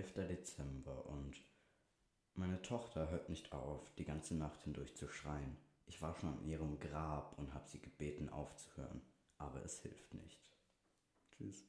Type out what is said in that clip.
11. Dezember und meine Tochter hört nicht auf, die ganze Nacht hindurch zu schreien. Ich war schon an ihrem Grab und habe sie gebeten aufzuhören, aber es hilft nicht. Tschüss.